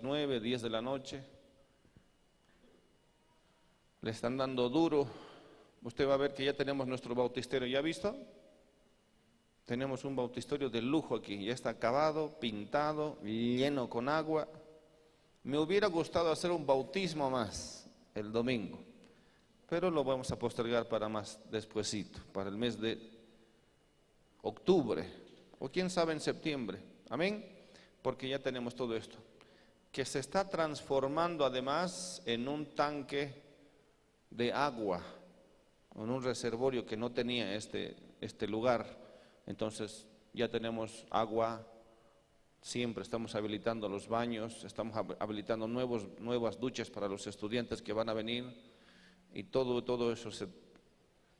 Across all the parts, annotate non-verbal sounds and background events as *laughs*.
las 9, 10 de la noche. Le están dando duro. Usted va a ver que ya tenemos nuestro bautisterio, ¿ya visto? Tenemos un bautisterio de lujo aquí, ya está acabado, pintado, lleno con agua. Me hubiera gustado hacer un bautismo más el domingo, pero lo vamos a postergar para más despuesito, para el mes de octubre, o quién sabe en septiembre. Amén, porque ya tenemos todo esto, que se está transformando además en un tanque de agua, en un reservorio que no tenía este, este lugar. Entonces ya tenemos agua Siempre estamos habilitando los baños, estamos habilitando nuevos, nuevas duchas para los estudiantes que van a venir y todo, todo eso se,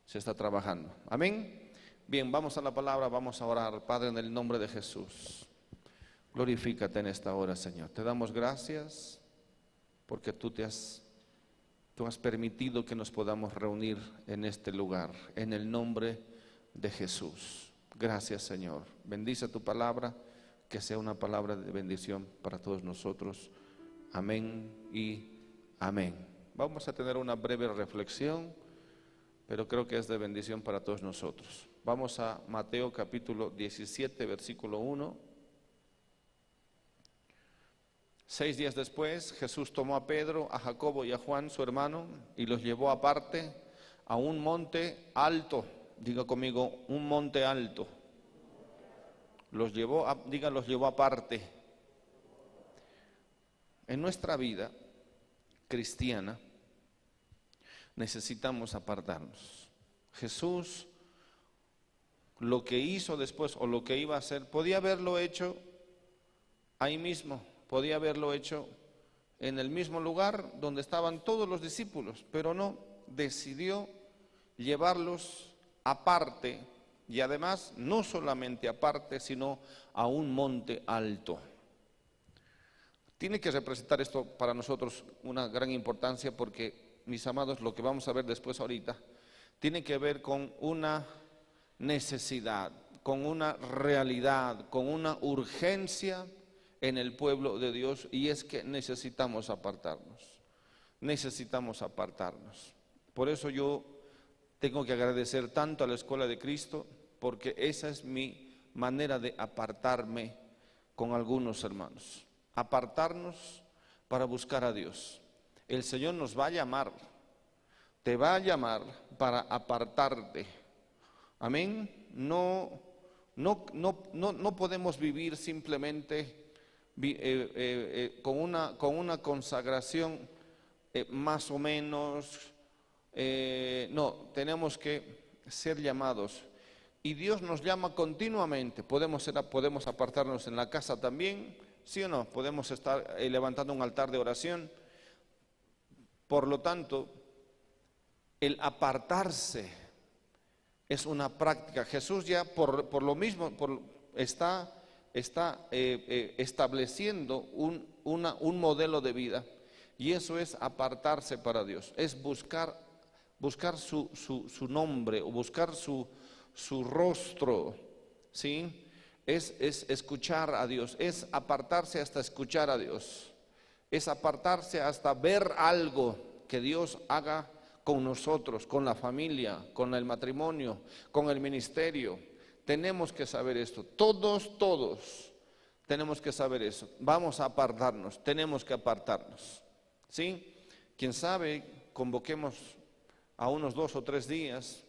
se está trabajando. Amén. Bien, vamos a la palabra, vamos a orar. Padre, en el nombre de Jesús, glorifícate en esta hora, Señor. Te damos gracias porque tú te has, tú has permitido que nos podamos reunir en este lugar, en el nombre de Jesús. Gracias, Señor. Bendice tu palabra que sea una palabra de bendición para todos nosotros. Amén y amén. Vamos a tener una breve reflexión, pero creo que es de bendición para todos nosotros. Vamos a Mateo capítulo 17, versículo 1. Seis días después, Jesús tomó a Pedro, a Jacobo y a Juan, su hermano, y los llevó aparte a un monte alto. Diga conmigo, un monte alto los llevó, a, diga, los llevó aparte. En nuestra vida cristiana necesitamos apartarnos. Jesús lo que hizo después o lo que iba a hacer, podía haberlo hecho ahí mismo, podía haberlo hecho en el mismo lugar donde estaban todos los discípulos, pero no, decidió llevarlos aparte y además no solamente aparte, sino a un monte alto. Tiene que representar esto para nosotros una gran importancia porque, mis amados, lo que vamos a ver después ahorita, tiene que ver con una necesidad, con una realidad, con una urgencia en el pueblo de Dios y es que necesitamos apartarnos, necesitamos apartarnos. Por eso yo tengo que agradecer tanto a la Escuela de Cristo, porque esa es mi manera de apartarme con algunos hermanos. Apartarnos para buscar a Dios. El Señor nos va a llamar, te va a llamar para apartarte. Amén. No, no, no, no, podemos vivir simplemente eh, eh, eh, con, una, con una consagración más o menos. no, tenemos que ser llamados y Dios nos llama continuamente. Podemos, ser, podemos apartarnos en la casa también, ¿sí o no? Podemos estar levantando un altar de oración. Por lo tanto, el apartarse es una práctica. Jesús ya por, lo mismo está, está eh, eh, estableciendo un, un modelo de vida. Y eso es apartarse para Dios, es buscar, buscar su, su, su nombre o buscar su, su rostro, ¿sí? Es, es escuchar a Dios, es apartarse hasta escuchar a Dios, es apartarse hasta ver algo que Dios haga con nosotros, con la familia, con el matrimonio, con el ministerio. Tenemos que saber esto, todos, todos tenemos que saber eso. Vamos a apartarnos, tenemos que apartarnos. ¿Sí? Quién sabe, convoquemos a unos dos o tres días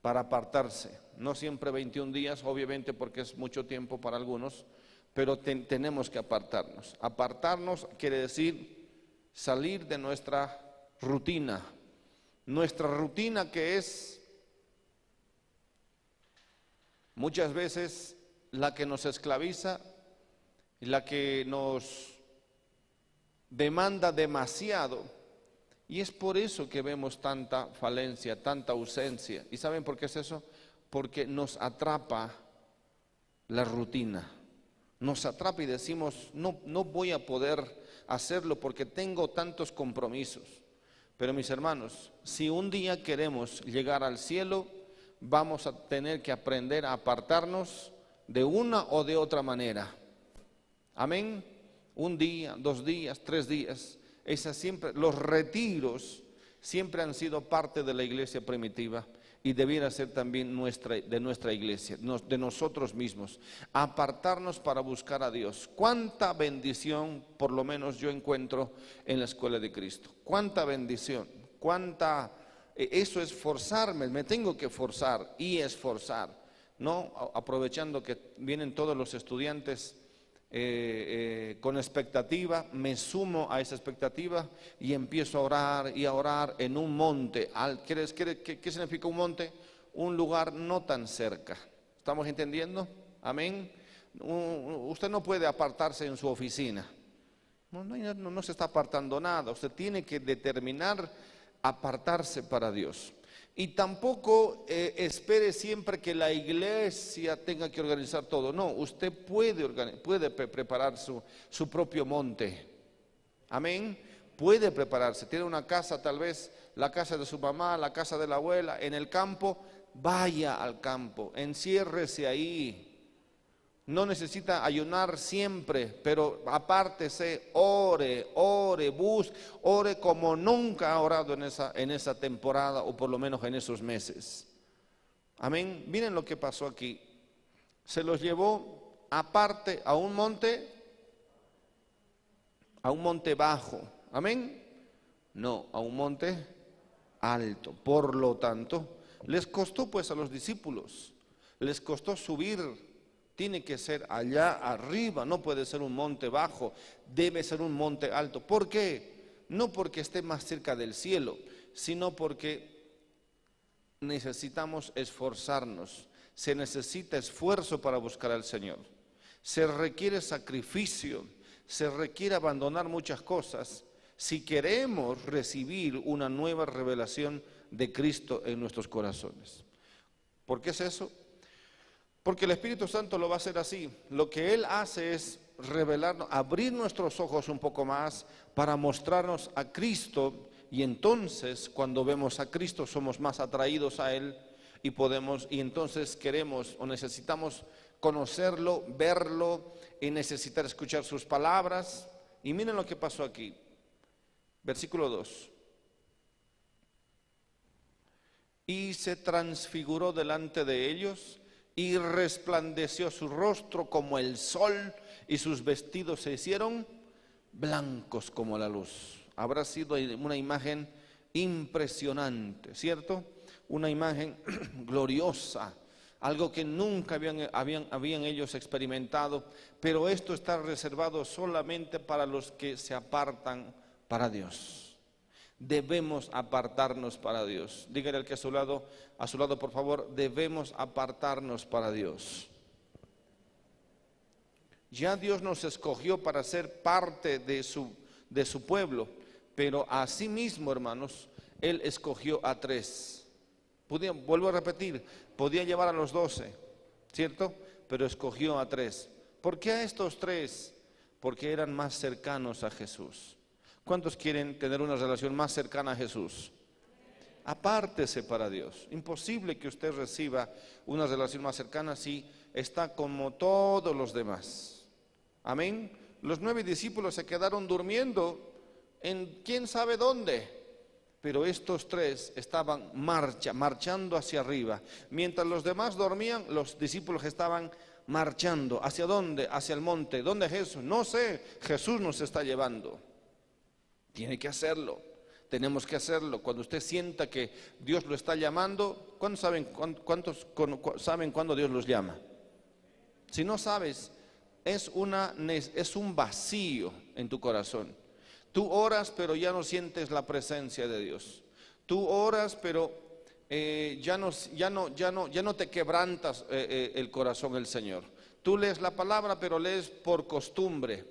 para apartarse. No siempre 21 días, obviamente porque es mucho tiempo para algunos, pero tenemos que apartarnos. Apartarnos quiere decir salir de nuestra rutina. Nuestra rutina que es muchas veces la que nos esclaviza y la que nos demanda demasiado y es por eso que vemos tanta falencia, tanta ausencia. ¿Y saben por qué es eso? Porque nos atrapa la rutina. Nos atrapa y decimos, no, no voy a poder hacerlo porque tengo tantos compromisos. Pero mis hermanos, si un día queremos llegar al cielo, vamos a tener que aprender a apartarnos de una o de otra manera. Amén. un día, dos días, tres días. Esas siempre, los retiros siempre han sido parte de la iglesia primitiva y debiera ser también nuestra, de nuestra iglesia, de nosotros mismos. Apartarnos para buscar a Dios. Cuánta bendición, por lo menos yo encuentro en la escuela de Cristo. Cuánta bendición, cuánta... E, eso es forzarme, me tengo que forzar y esforzar, ¿no? Aprovechando que vienen todos los estudiantes eh, eh, con expectativa, me sumo a esa expectativa y empiezo a orar y a orar en un monte. ¿Qué, significa un monte? Un lugar no tan cerca. ¿Estamos entendiendo? Amén. usted no puede apartarse en su oficina. No, no se está apartando nada. Usted tiene que determinar apartarse para Dios. Y tampoco eh, espere siempre que la iglesia tenga que organizar todo. No, usted puede, puede preparar su, su propio monte. Amén. Puede prepararse. Tiene una casa, tal vez la casa de su mamá, la casa de la abuela, en el campo. Vaya al campo, enciérrese ahí. No necesita ayunar siempre, pero apártese, ore, ore, bus, ore como nunca ha orado en esa, en esa temporada o por lo menos en esos meses. Amén. Miren lo que pasó aquí. Se los llevó aparte a un monte, a un monte bajo. Amén. No, a un monte alto. Por lo tanto, les costó pues a los discípulos, les costó subir tiene que ser allá arriba, no puede ser un monte bajo, debe ser un monte alto. ¿Por qué? No porque esté más cerca del cielo, sino porque necesitamos esforzarnos. Se necesita esfuerzo para buscar al Señor. Se requiere sacrificio, se requiere abandonar muchas cosas si queremos recibir una nueva revelación de Cristo en nuestros corazones. ¿Por qué es eso? Porque el Espíritu Santo lo va a hacer así. Lo que Él hace es revelarnos, abrir nuestros ojos un poco más para mostrarnos a Cristo y entonces cuando vemos a Cristo somos más atraídos a Él y podemos y entonces queremos o necesitamos conocerlo, verlo y necesitar escuchar sus palabras. Y miren lo que pasó aquí. Versículo 2. Y se transfiguró delante de ellos y resplandeció su rostro como el sol y sus vestidos se hicieron blancos como la luz. Habrá sido una imagen impresionante, ¿cierto? Una imagen *clears throat* gloriosa, algo que nunca habían, habían, habían ellos experimentado, pero esto está reservado solamente para los que se apartan para Dios debemos apartarnos para Dios. Dígale al que a su lado, a su lado, por favor, debemos apartarnos para Dios. Ya Dios nos escogió para ser parte de su, de su pueblo, pero asimismo, hermanos, Él escogió a tres. vuelvo a repetir, podía llevar a los doce, ¿cierto? Pero escogió a tres. ¿Por qué a estos tres? Porque eran más cercanos a Jesús. ¿Cuántos quieren tener una relación más cercana a Jesús? Apártese para Dios. Imposible que usted reciba una relación más cercana si está como todos los demás. Amén. Los nueve discípulos se quedaron durmiendo en quién sabe dónde. Pero estos tres estaban marcha, marchando hacia arriba. Mientras los demás dormían, los discípulos estaban marchando. ¿Hacia dónde? Hacia el monte. ¿Dónde Jesús? No sé. Jesús nos está llevando. Tiene que hacerlo. Tenemos que hacerlo. Cuando usted sienta que Dios lo está llamando, ¿cuántos saben, cuántos saben cuándo Dios los llama? Si no sabes, es, una, es un vacío en tu corazón. Tú oras, pero ya no sientes la presencia de Dios. Tú oras, pero eh, ya, no, ya, no, ya, no, ya no te quebrantas eh, eh, el corazón el Señor. Tú lees la palabra, pero lees por costumbre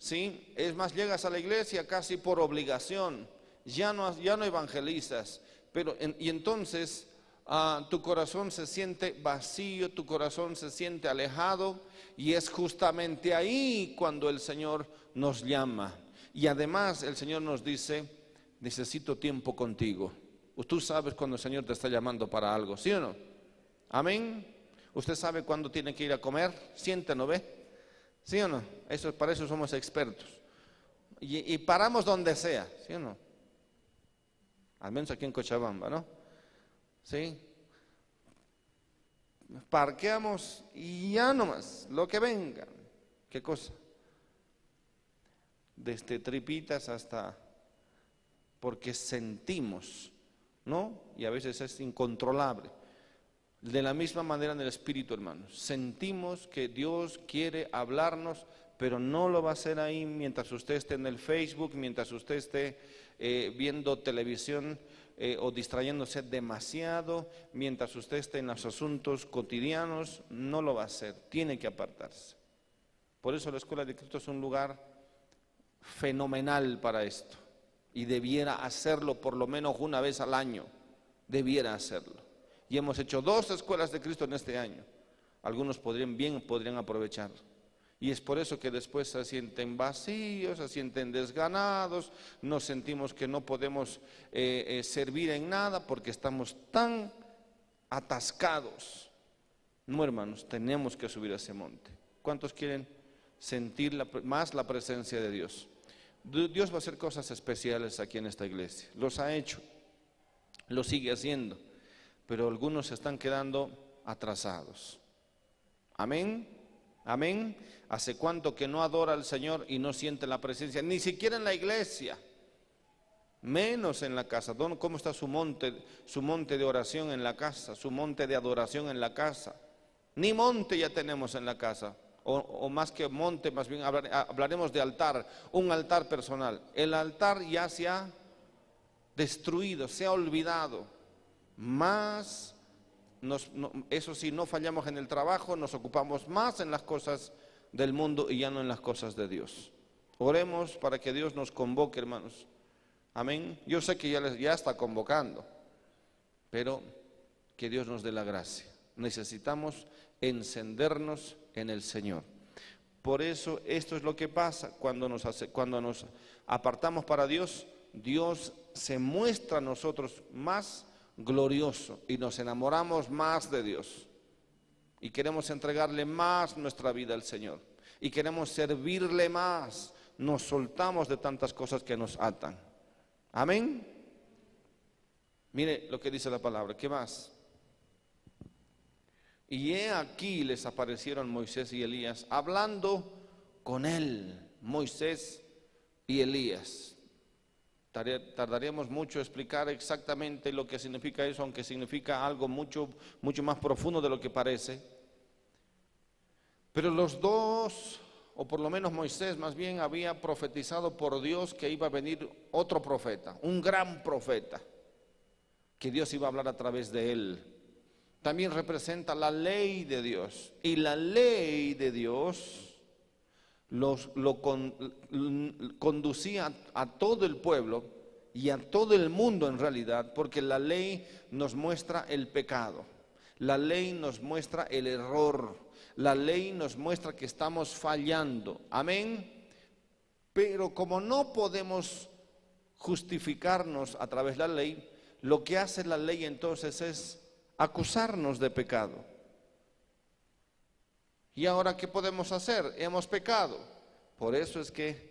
¿sí? Es más, llegas a la iglesia casi por obligación, ya no, ya no evangelizas, pero y entonces ah, tu corazón se siente vacío, tu corazón se siente alejado y es justamente ahí cuando el Señor nos llama. Y además el Señor nos dice, necesito tiempo contigo. Tú sabes cuando el Señor te está llamando para algo, ¿sí o no? Amén. Usted sabe cuándo tiene que ir a comer, siéntelo, ve. ¿Sí o no? Eso, para eso somos expertos. Y, paramos donde sea, ¿sí o no? Al menos aquí en Cochabamba, ¿no? ¿Sí? Parqueamos y ya nomás, lo que venga. ¿Qué cosa? Desde tripitas hasta porque sentimos, ¿no? Y a veces es incontrolable. De la misma manera en el Espíritu, hermanos. Sentimos que Dios quiere hablarnos, pero no lo va a hacer ahí mientras usted esté en el Facebook, mientras usted esté eh, viendo televisión eh, o distrayéndose demasiado, mientras usted esté en los asuntos cotidianos, no lo va a hacer. Tiene que apartarse. Por eso la Escuela de Cristo es un lugar fenomenal para esto. Y debiera hacerlo por lo menos una vez al año. Debiera hacerlo y hemos hecho dos escuelas de Cristo en este año. Algunos podrían bien podrían aprovechar. Y es por eso que después se sienten vacíos, se sienten desganados, nos sentimos que no podemos eh, eh, servir en nada porque estamos tan atascados. No, hermanos, tenemos que subir a ese monte. ¿Cuántos quieren sentir más la presencia de Dios? Dios va a hacer cosas especiales aquí en esta iglesia. Los ha hecho, lo sigue haciendo pero algunos se están quedando atrasados. Amén. Amén. ¿Hace cuánto que no adora al Señor y no siente la presencia? Ni siquiera en la iglesia. Menos en la casa. ¿Cómo está su monte, su monte de oración en la casa? Su monte de adoración en la casa. Ni monte ya tenemos en la casa. O, o más que monte, más bien hablaremos de altar. Un altar personal. El altar ya se ha destruido, se ha olvidado más, eso sí, no fallamos en el trabajo, nos ocupamos más en las cosas del mundo y ya no en las cosas de Dios. Oremos para que Dios nos convoque, hermanos. Amén. Yo sé que ya, ya está convocando, pero que Dios nos dé la gracia. Necesitamos encendernos en el Señor. Por eso esto es lo que pasa cuando nos, hace, cuando nos apartamos para Dios. Dios se muestra a nosotros más glorioso y nos enamoramos más de Dios y queremos entregarle más nuestra vida al Señor y queremos servirle más, nos soltamos de tantas cosas que nos atan. Amén. Mire lo que dice la palabra, ¿qué más? Y he aquí les aparecieron Moisés y Elías hablando con él, Moisés y Elías. Tardaríamos mucho en explicar exactamente lo que significa eso, aunque significa algo mucho, mucho más profundo de lo que parece. Pero los dos, o por lo menos Moisés más bien, había profetizado por Dios que iba a venir otro profeta, un gran profeta, que Dios iba a hablar a través de él. También representa la ley de Dios. Y la ley de Dios los, lo conducía a todo el pueblo y a todo el mundo en realidad, porque la ley nos muestra el pecado, la ley nos muestra el error, la ley nos muestra que estamos fallando. Amén. Pero como no podemos justificarnos a través de la ley, lo que hace la ley entonces es acusarnos de pecado. ¿Y ahora qué podemos hacer? Hemos pecado. Por eso es que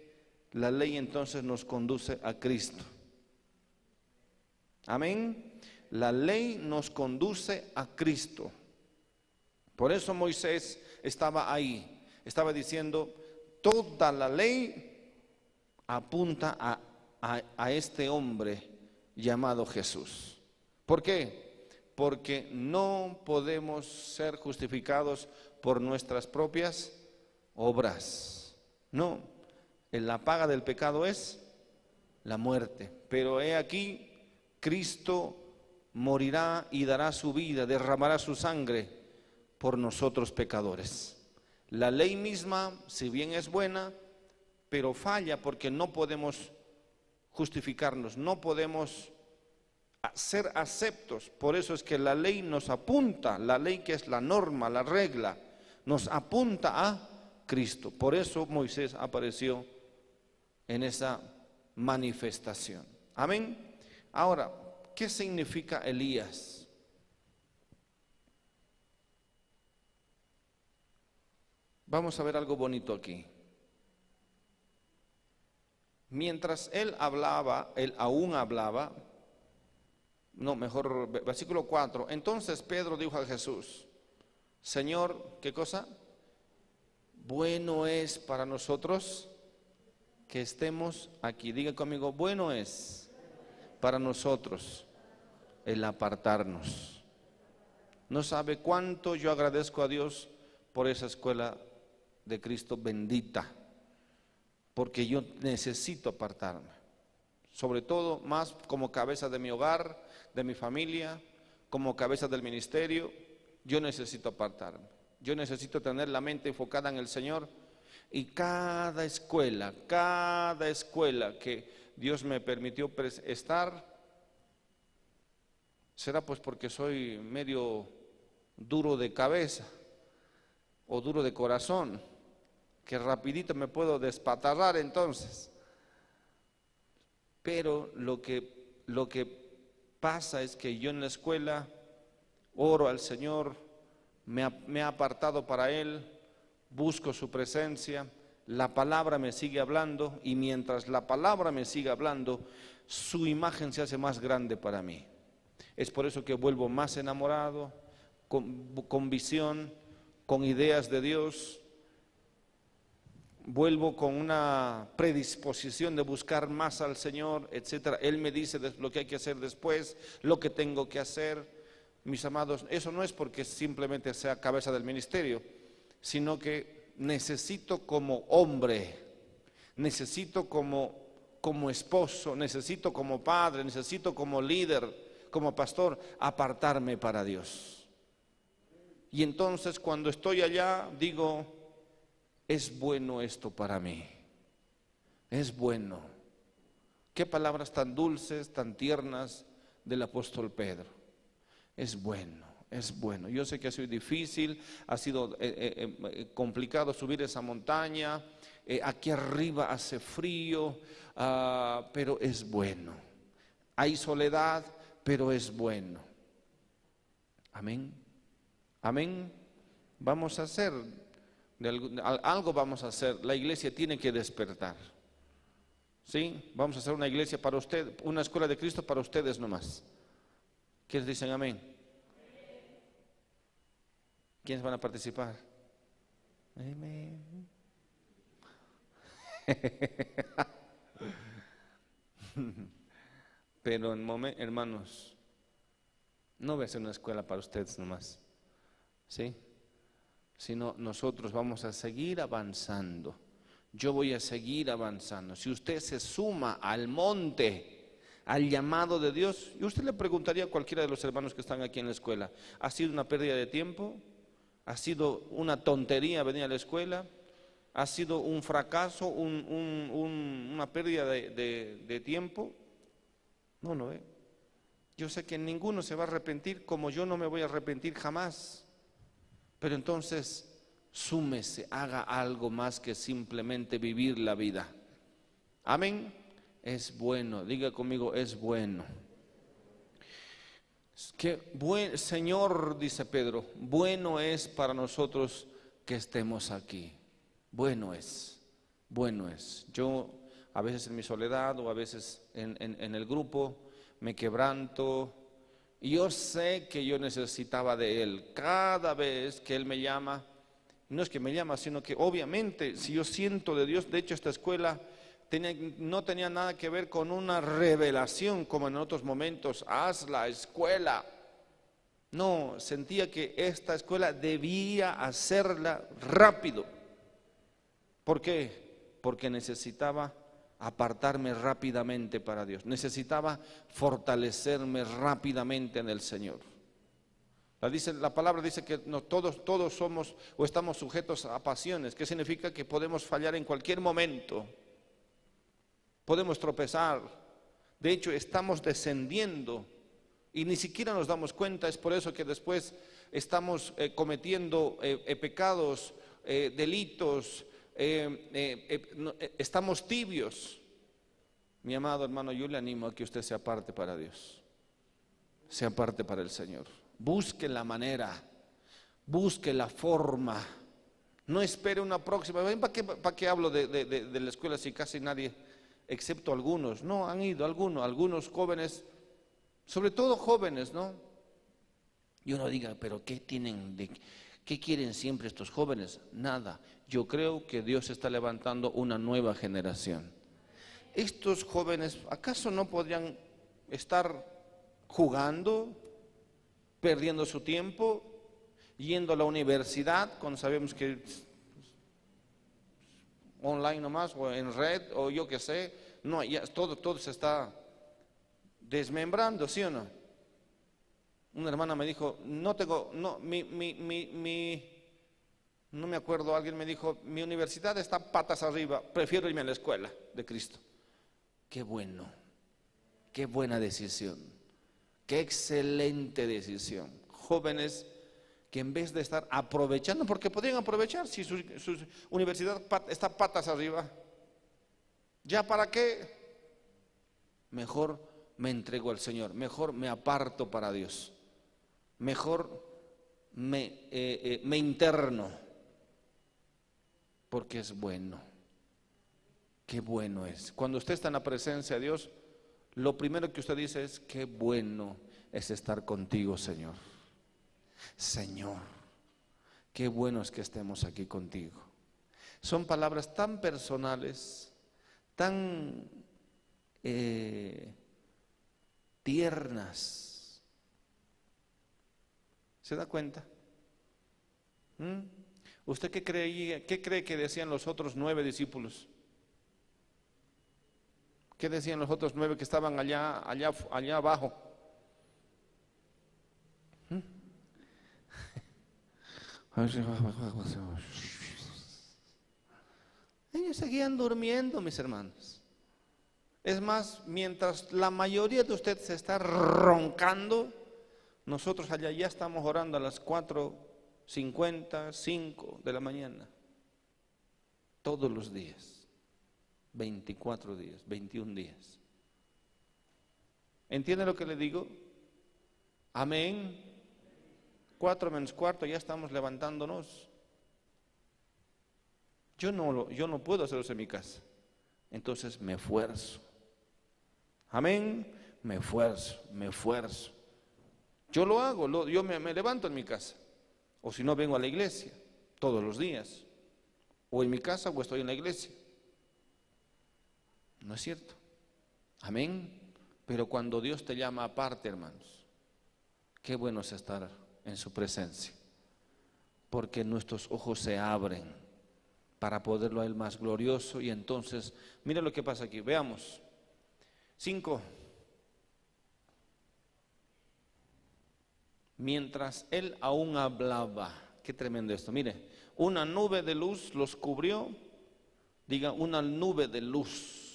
la ley entonces nos conduce a Cristo. Amén. La ley nos conduce a Cristo. Por eso Moisés estaba ahí. Estaba diciendo, toda la ley apunta a, a este hombre llamado Jesús. ¿Por qué? Porque no podemos ser justificados por nuestras propias obras. No, la paga del pecado es la muerte. Pero he aquí, Cristo morirá y dará su vida, derramará su sangre por nosotros pecadores. La ley misma, si bien es buena, pero falla porque no podemos justificarnos, no podemos ser aceptos. Por eso es que la ley nos apunta, la ley que es la norma, la regla, nos apunta a Cristo. Por eso Moisés apareció en esa manifestación. Amén. Ahora, ¿qué significa Elías? Vamos a ver algo bonito aquí. Mientras él hablaba, él aún hablaba, no, mejor versículo 4, entonces Pedro dijo a Jesús, Señor, ¿qué cosa? Bueno es para nosotros que estemos aquí. Diga conmigo, bueno es para nosotros el apartarnos. No sabe cuánto yo agradezco a Dios por esa escuela de Cristo bendita porque yo necesito apartarme. Sobre todo más como cabeza de mi hogar, de mi familia, como cabeza del ministerio, yo necesito apartarme. Yo necesito tener la mente enfocada en el Señor y cada escuela, cada escuela que Dios me permitió estar, será pues porque soy medio duro de cabeza o duro de corazón que rapidito me puedo despatarrar entonces. Pero lo que, lo que pasa es que yo en la escuela oro al Señor, me, he apartado para Él, busco su presencia, la palabra me sigue hablando y mientras la palabra me sigue hablando, su imagen se hace más grande para mí. Es por eso que vuelvo más enamorado, con, con visión, con ideas de Dios, vuelvo con una predisposición de buscar más al Señor, etcétera. Él me dice lo que hay que hacer después, lo que tengo que hacer. Mis amados, eso no es porque simplemente sea cabeza del ministerio, sino que necesito como hombre, necesito como, como esposo, necesito como padre, necesito como líder, como pastor, apartarme para Dios. Y entonces cuando estoy allá digo, es bueno esto para mí. Es bueno. Qué palabras tan dulces, tan tiernas del apóstol Pedro. Es bueno, es bueno. Yo sé que ha sido difícil, ha sido eh, eh, eh, complicado subir esa montaña. aquí arriba hace frío, ah, pero es bueno. Hay soledad, pero es bueno. Amén. Amén. Vamos a hacer algo vamos a hacer. La iglesia tiene que despertar. ¿Sí? Vamos a hacer una iglesia para usted, una escuela de Cristo para ustedes nomás. ¿Quiénes dicen amén? ¿Quiénes van a participar? Amén. *laughs* Pero en hermanos, no va a ser una escuela para ustedes nomás. ¿Sí? sino nosotros vamos a seguir avanzando. Yo voy a seguir avanzando. Si usted se suma al monte, al llamado de Dios, y usted le preguntaría a cualquiera de los hermanos que están aquí en la escuela, ¿ha sido una pérdida de tiempo? ¿Ha sido una tontería venir a la escuela? ¿Ha sido un fracaso, una pérdida de, de tiempo? No, no, ¿eh? Yo sé que ninguno se va a arrepentir como yo no me voy a arrepentir jamás. Pero entonces, súmese, haga algo más que simplemente vivir la vida. Amén. Es bueno, diga conmigo, es bueno. Que buen, Señor, dice Pedro, bueno es para nosotros que estemos aquí. Bueno es, bueno es. Yo a veces en mi soledad o a veces en, en el grupo me quebranto, y yo sé que yo necesitaba de Él. Cada vez que Él me llama, no es que me llama, sino que obviamente si yo siento de Dios, de hecho esta escuela no tenía nada que ver con una revelación como en otros momentos, haz la escuela. No, sentía que esta escuela debía hacerla rápido. ¿Por qué? Porque necesitaba apartarme rápidamente para Dios. Necesitaba fortalecerme rápidamente en el Señor. La, dice, la palabra dice que no, todos, todos somos o estamos sujetos a pasiones, que significa que podemos fallar en cualquier momento. Podemos tropezar. De hecho, estamos descendiendo y ni siquiera nos damos cuenta. Es por eso que después estamos eh, cometiendo eh, eh, pecados, delitos, estamos tibios. Mi amado hermano, yo le animo a que usted se aparte para Dios, se aparte para el Señor. Busque la manera, busque la forma. No espere una próxima. ¿Para qué, hablo de la escuela si casi nadie, excepto algunos? No, han ido algunos, algunos jóvenes, sobre todo jóvenes, ¿no? Y uno diga, pero ¿qué tienen de, qué quieren siempre estos jóvenes? Nada. Yo creo que Dios está levantando una nueva generación. Estos jóvenes, ¿acaso no podrían estar jugando, perdiendo su tiempo, yendo a la universidad, cuando sabemos que online nomás, o en red, o yo qué sé, no, ya todo, todo se está desmembrando, ¿sí o no? Una hermana me dijo, no tengo, no, mi, mi, mi, mi, no me acuerdo, alguien me dijo, mi universidad está patas arriba, prefiero irme a la escuela de Cristo. Qué bueno. Qué buena decisión. Qué excelente decisión. Jóvenes que en vez de estar aprovechando, porque podrían aprovechar si su, universidad está patas arriba, ¿ya para qué? Mejor me entrego al Señor, mejor me aparto para Dios, mejor me, eh, eh, me interno, porque es bueno. Qué bueno es. Cuando usted está en la presencia de Dios, lo primero que usted dice es, qué bueno es estar contigo, Señor. Señor, qué bueno es que estemos aquí contigo. Son palabras tan personales, tan eh, tiernas. ¿Se da cuenta? ¿Mm? ¿Usted qué, cree, qué cree que decían los otros nueve discípulos? ¿Qué decían los otros nueve que estaban allá, allá, allá abajo? Ellos seguían durmiendo, mis hermanos. Es más, mientras la mayoría de ustedes se está roncando, nosotros allá ya estamos orando a las 4.50, 5 de la mañana, todos los días. 24 días, 21 días. ¿Entiende lo que le digo? Amén. Cuatro menos cuarto, ya estamos levantándonos. Yo no, yo no puedo hacerlo en mi casa. Entonces me esfuerzo. Amén. Me esfuerzo, me esfuerzo. Yo lo hago, yo me, me levanto en mi casa. O si no, vengo a la iglesia todos los días. O en mi casa o estoy en la iglesia. ¿No es cierto? Amén. Pero cuando Dios te llama aparte, hermanos, qué bueno es estar en su presencia. Porque nuestros ojos se abren para poderlo a Él más glorioso. Y entonces, mire lo que pasa aquí. Veamos. Cinco. Mientras Él aún hablaba, qué tremendo esto. Mire, una nube de luz los cubrió. Diga, una nube de luz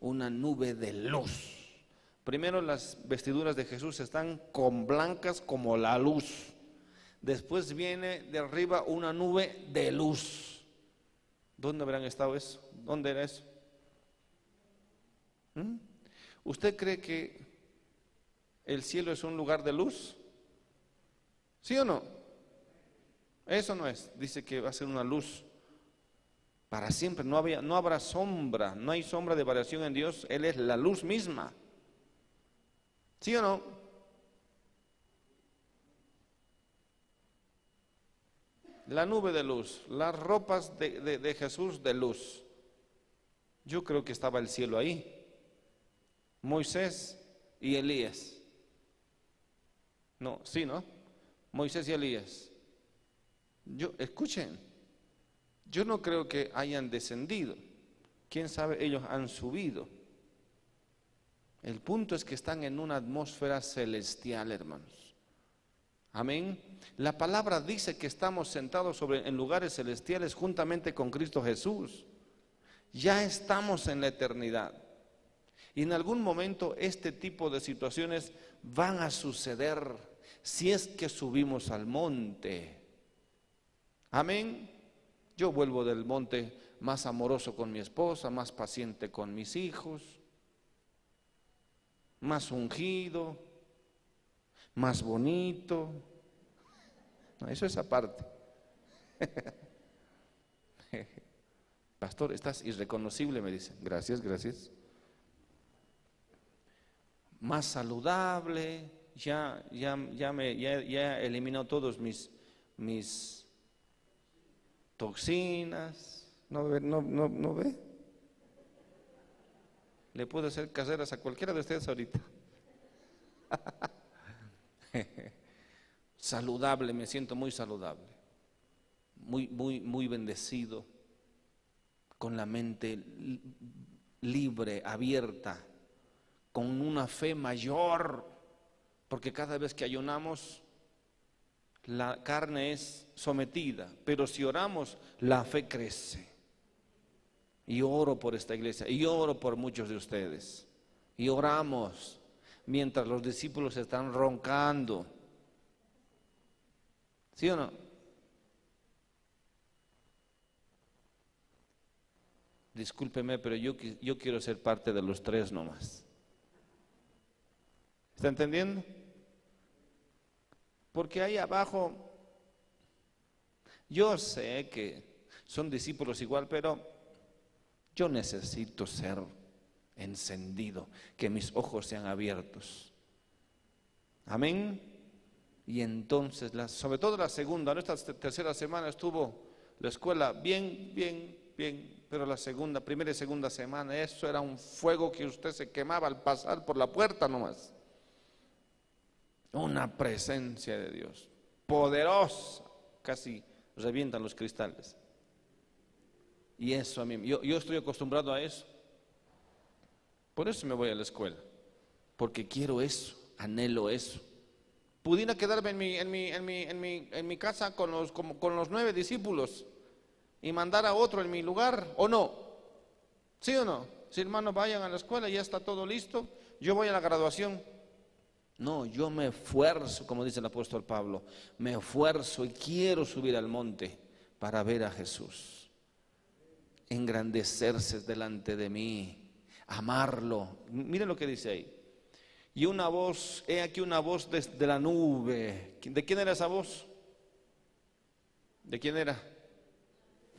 una nube de luz. Primero las vestiduras de Jesús están con blancas como la luz. Después viene de arriba una nube de luz. ¿Dónde habrán estado eso? ¿Dónde era eso? ¿Mm? ¿Usted cree que el cielo es un lugar de luz? ¿Sí o no? Eso no es. Dice que va a ser una luz para siempre. No, había, no habrá sombra, no hay sombra de variación en Dios. Él es la luz misma. ¿Sí o no? La nube de luz, las ropas de, de Jesús de luz. Yo creo que estaba el cielo ahí. Moisés y Elías. No, sí, ¿no? Moisés y Elías. Yo, escuchen, yo no creo que hayan descendido. Quién sabe, ellos han subido. El punto es que están en una atmósfera celestial, hermanos. Amén. La palabra dice que estamos sentados sobre, en lugares celestiales juntamente con Cristo Jesús. Ya estamos en la eternidad. Y en algún momento este tipo de situaciones van a suceder si es que subimos al monte. Amén. Yo vuelvo del monte más amoroso con mi esposa, más paciente con mis hijos, más ungido, más bonito. Eso es aparte. *laughs* Pastor, estás irreconocible, me dicen. Gracias, gracias. Más saludable, ya, ya, ya, me, ya, ya eliminó todos mis, mis toxinas. ¿No? No, no, ¿No ve? Le puedo hacer caseras a cualquiera de ustedes ahorita. *laughs* saludable, me siento muy saludable, muy, muy, muy bendecido, con la mente libre, abierta, con una fe mayor, porque cada vez que ayunamos, la carne es sometida, pero si oramos, la fe crece. Y oro por esta iglesia, y oro por muchos de ustedes, y oramos mientras los discípulos están roncando ¿Sí o no? Discúlpeme, pero yo, yo quiero ser parte de los tres nomás. ¿Está entendiendo? Porque ahí abajo, yo sé que son discípulos igual, pero yo necesito ser encendido, que mis ojos sean abiertos. Amén. Y entonces, sobre todo la segunda, nuestra tercera semana estuvo la escuela bien, bien, bien, pero la segunda, primera y segunda semana, eso era un fuego que usted se quemaba al pasar por la puerta nomás. Una presencia de Dios, poderosa, casi revientan los cristales. Y eso a mí, yo, yo estoy acostumbrado a eso. Por eso me voy a la escuela, porque quiero eso, anhelo eso pudiera quedarme en mi, en mi, en mi, en mi, en mi casa con los, con los nueve discípulos y mandar a otro en mi lugar, ¿o no? ¿Sí o no? Si hermanos vayan a la escuela, ya está todo listo, yo voy a la graduación. No, yo me esfuerzo, como dice el apóstol Pablo, me esfuerzo y quiero subir al monte para ver a Jesús, engrandecerse delante de mí, amarlo. Miren lo que dice ahí y una voz, he aquí una voz desde la nube. ¿De quién era esa voz? ¿De quién era?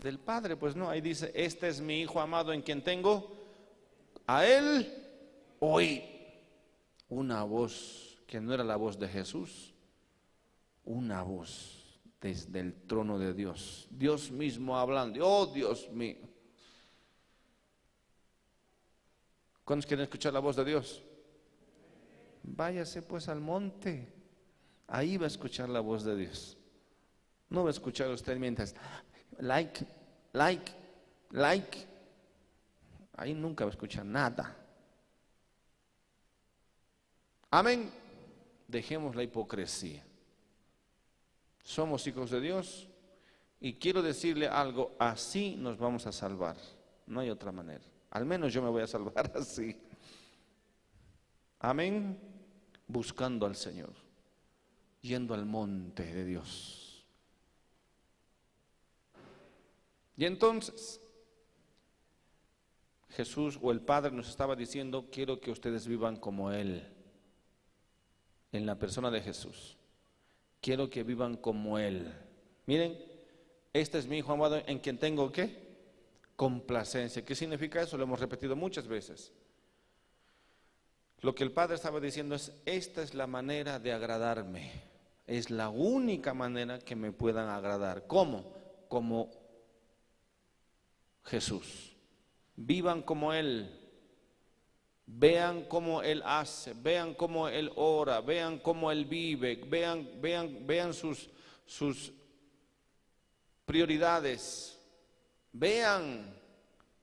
Del Padre, pues no, ahí dice, este es mi Hijo amado en quien tengo, a Él oí una voz que no era la voz de Jesús, una voz desde el trono de Dios, Dios mismo hablando, oh Dios mío. ¿Cuántos quieren escuchar la voz de Dios? váyase pues al monte. Ahí va a escuchar la voz de Dios. No va a escuchar usted mientras, like, like, like. Ahí nunca va a escuchar nada. Amén. Dejemos la hipocresía. Somos hijos de Dios y quiero decirle algo, así nos vamos a salvar. No hay otra manera. Al menos yo me voy a salvar *laughs* así. Amén buscando al Señor, yendo al monte de Dios. Y entonces Jesús o el Padre nos estaba diciendo, quiero que ustedes vivan como Él, en la persona de Jesús. Quiero que vivan como Él. Miren, este es mi Hijo amado en quien tengo qué? Complacencia. ¿Qué significa eso? Lo hemos repetido muchas veces. Lo que el Padre estaba diciendo es, esta es la manera de agradarme. Es la única manera que me puedan agradar. ¿Cómo? Como Jesús. Vivan como Él. Vean cómo Él hace, vean cómo Él ora, vean cómo Él vive, vean, vean, vean sus, sus prioridades. Vean,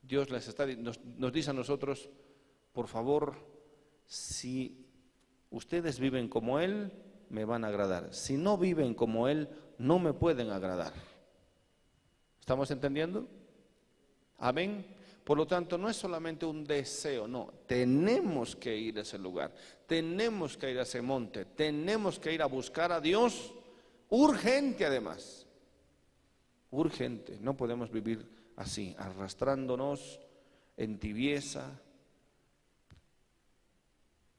Dios les está, nos, nos dice a nosotros, por favor, si ustedes viven como Él, me van a agradar. Si no viven como Él, no me pueden agradar. ¿Estamos entendiendo? Amén. Por lo tanto, no es solamente un deseo, no, tenemos que ir a ese lugar, tenemos que ir a ese monte, tenemos que ir a buscar a Dios, urgente además, urgente, no podemos vivir así, arrastrándonos en tibieza,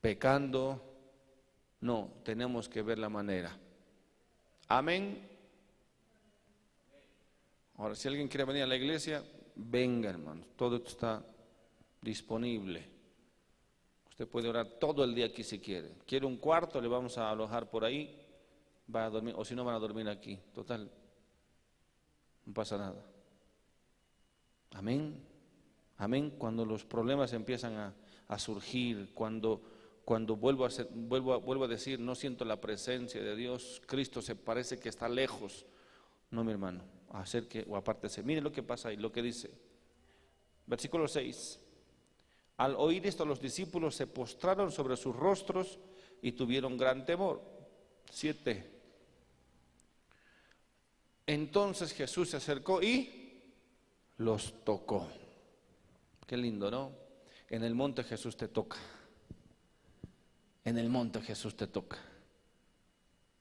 pecando. No, tenemos que ver la manera. Amén. Ahora, si alguien quiere venir a la iglesia, venga, hermano. Todo está disponible. Usted puede orar todo el día aquí si quiere. Quiere un cuarto, le vamos a alojar por ahí. Va a dormir, o si no, van a dormir aquí. Total, no pasa nada. Amén. Amén. Cuando los problemas empiezan a, a surgir, cuando, cuando vuelvo, a vuelvo, vuelvo a decir, no siento la presencia de Dios, Cristo se parece que está lejos. No, mi hermano, acerque o apártese. Mire lo que pasa ahí, lo que dice. Versículo 6. Al oír esto los discípulos se postraron sobre sus rostros y tuvieron gran temor. 7. Entonces Jesús se acercó y los tocó. Qué lindo, ¿no? En el monte Jesús te toca. En el monte Jesús te toca.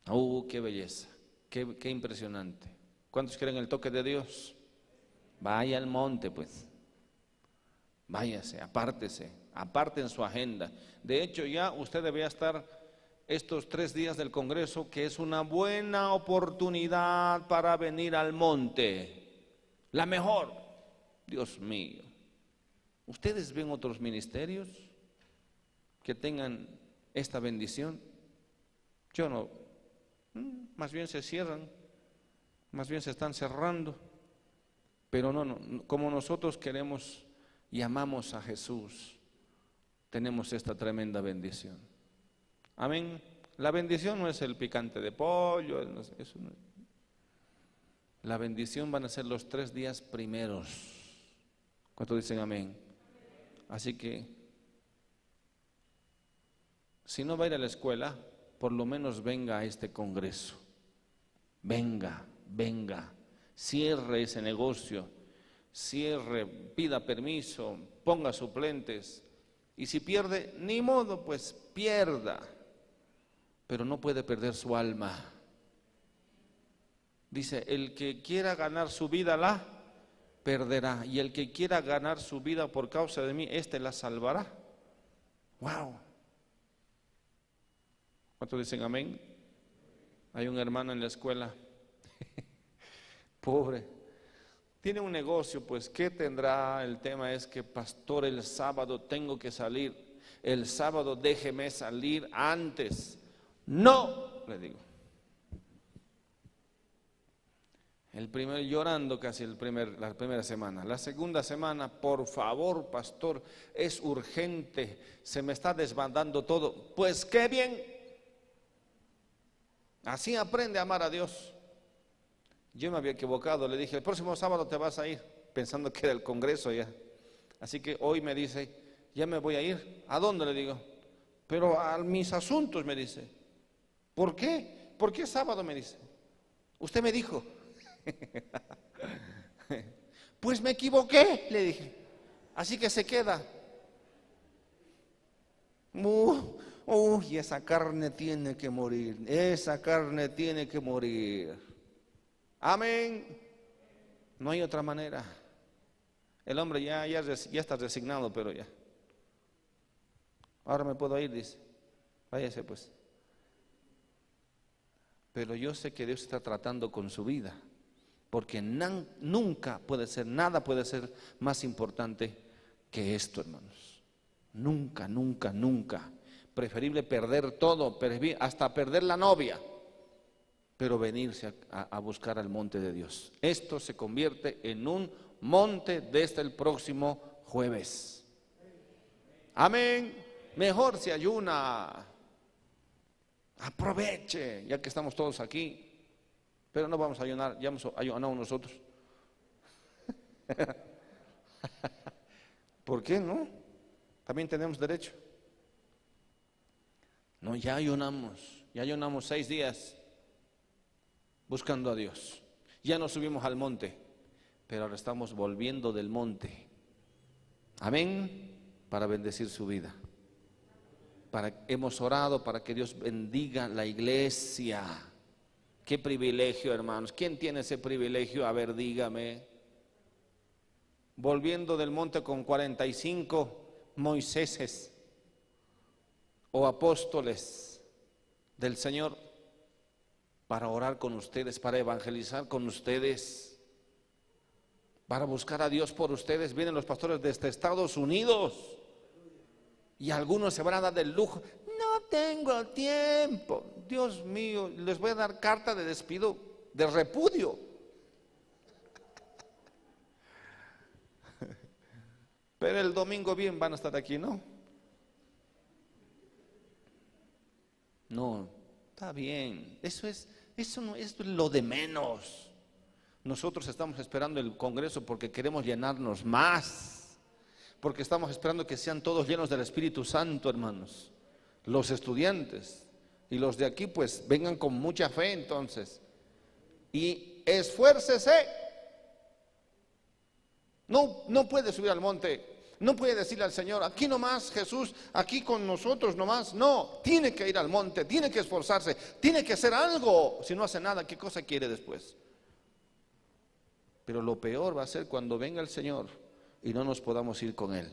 ¡Uh, qué belleza! Qué, qué impresionante! ¿Cuántos quieren el toque de Dios? Vaya al monte, pues. Váyase, apártese, aparte en su agenda. De hecho, ya usted debía estar estos tres días del Congreso, que es una buena oportunidad para venir al monte. La mejor. Dios mío. ¿Ustedes ven otros ministerios que tengan esta bendición? Yo no. Mm, más bien se cierran, más bien se están cerrando. Pero no, no, como nosotros queremos y amamos a Jesús, tenemos esta tremenda bendición. Amén. La bendición no es el picante de pollo, eso La bendición van a ser los tres días primeros. ¿Cuántos dicen amén? Así que, si no va a ir a la escuela, por lo menos venga a este congreso. Venga, venga, cierre ese negocio, cierre, pida permiso, ponga suplentes. Y si pierde, ni modo, pues pierda. Pero no puede perder su alma. Dice, el que quiera ganar su vida la perderá. Y el que quiera ganar su vida por causa de mí, éste la salvará. ¡Wow! ¿Cuántos dicen amén? Hay un hermano en la escuela, *laughs* pobre, tiene un negocio, pues ¿qué tendrá? El tema es que, pastor, el sábado tengo que salir, el sábado déjeme salir antes. No, le digo. El primer llorando casi el primer, la primera semana. La segunda semana, por favor, pastor, es urgente, se me está desbandando todo. Pues qué bien. Así aprende a amar a Dios. Yo me había equivocado, le dije, el próximo sábado te vas a ir, pensando que era el Congreso ya. Así que hoy me dice, ya me voy a ir. ¿A dónde le digo? Pero a mis asuntos me dice. ¿Por qué? ¿Por qué sábado me dice? Usted me dijo. *laughs* Pues me equivoqué, le dije. Así que se queda. Uy, esa carne tiene que morir. Esa carne tiene que morir. Amén. No hay otra manera. El hombre ya, ya, ya está resignado, pero ya. Ahora me puedo ir, dice. Váyase pues. Pero yo sé que Dios está tratando con su vida porque nunca puede ser, nada puede ser más importante que esto, hermanos. Nunca, nunca, nunca. Preferible perder todo, hasta perder la novia, pero venirse a, buscar al monte de Dios. Esto se convierte en un monte desde el próximo jueves. Amén. Mejor se ayuna. Aproveche, ya que estamos todos aquí. Pero no vamos a ayunar, ya hemos ayunado nosotros. *laughs* ¿Por qué no? También tenemos derecho. No, ya ayunamos, ya ayunamos seis días buscando a Dios. Ya nos subimos al monte, pero ahora estamos volviendo del monte. Amén, para bendecir su vida. Hemos orado para que Dios bendiga la iglesia Qué privilegio, hermanos. ¿Quién tiene ese privilegio? A ver, dígame. Volviendo del monte con 45 Moiséses o apóstoles del Señor para orar con ustedes, para evangelizar con ustedes. para buscar a Dios por ustedes. Vienen los pastores desde Estados Unidos. Y algunos se van a dar del lujo. Tengo tiempo. Dios mío, les voy a dar carta de despido, de repudio. *laughs* Pero el domingo bien van a estar aquí, ¿no? No, está bien. Eso es, eso no es lo de menos. Nosotros estamos esperando el Congreso porque queremos llenarnos más. Porque estamos esperando que sean todos llenos del Espíritu Santo, hermanos. Los estudiantes. Y los de aquí, pues, vengan con mucha fe entonces. Y esfuércese. No, no puede subir al monte no puede decirle al Señor, aquí nomás Jesús, aquí con nosotros nomás. No, tiene que ir al monte, tiene que esforzarse, tiene que hacer algo. Si no hace nada, ¿qué cosa quiere después? Pero lo peor va a ser cuando venga el Señor y no nos podamos ir con Él.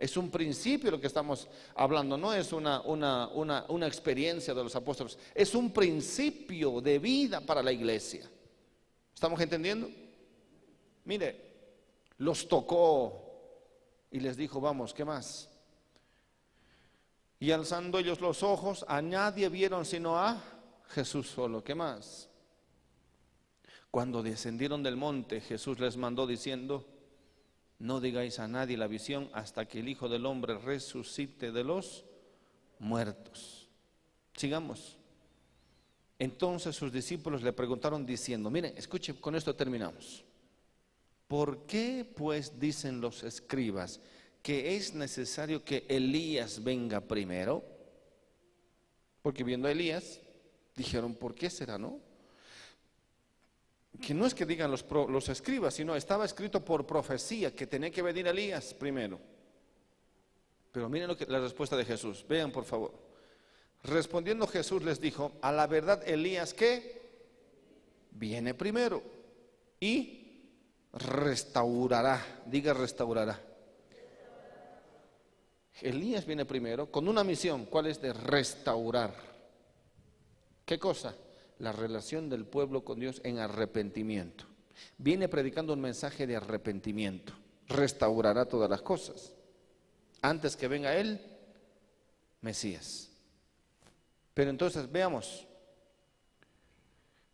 Es un principio lo que estamos hablando, no es una, una, una, una experiencia de los apóstoles, es un principio de vida para la iglesia. ¿Estamos entendiendo? Mire, los tocó y les dijo, vamos, ¿qué más? Y alzando ellos los ojos, a nadie vieron sino a Jesús solo. ¿Qué más? Cuando descendieron del monte, Jesús les mandó diciendo, no digáis a nadie la visión hasta que el Hijo del Hombre resucite de los muertos. Sigamos. Entonces sus discípulos le preguntaron diciendo, miren, escuchen, con esto terminamos. ¿Por qué pues dicen los escribas que es necesario que Elías venga primero? Porque viendo a Elías, dijeron, ¿por qué será, no? Que no es que digan los, los escribas, sino estaba escrito por profecía que tenía que venir Elías primero. Pero miren lo que, la respuesta de Jesús. Vean, por favor. Respondiendo Jesús les dijo, a la verdad Elías que viene primero y restaurará, diga restaurará. Elías viene primero con una misión, ¿cuál es? De restaurar. ¿Qué cosa? La relación del pueblo con Dios en arrepentimiento. Viene predicando un mensaje de arrepentimiento. Restaurará todas las cosas. Antes que venga Él, Mesías. Pero entonces veamos.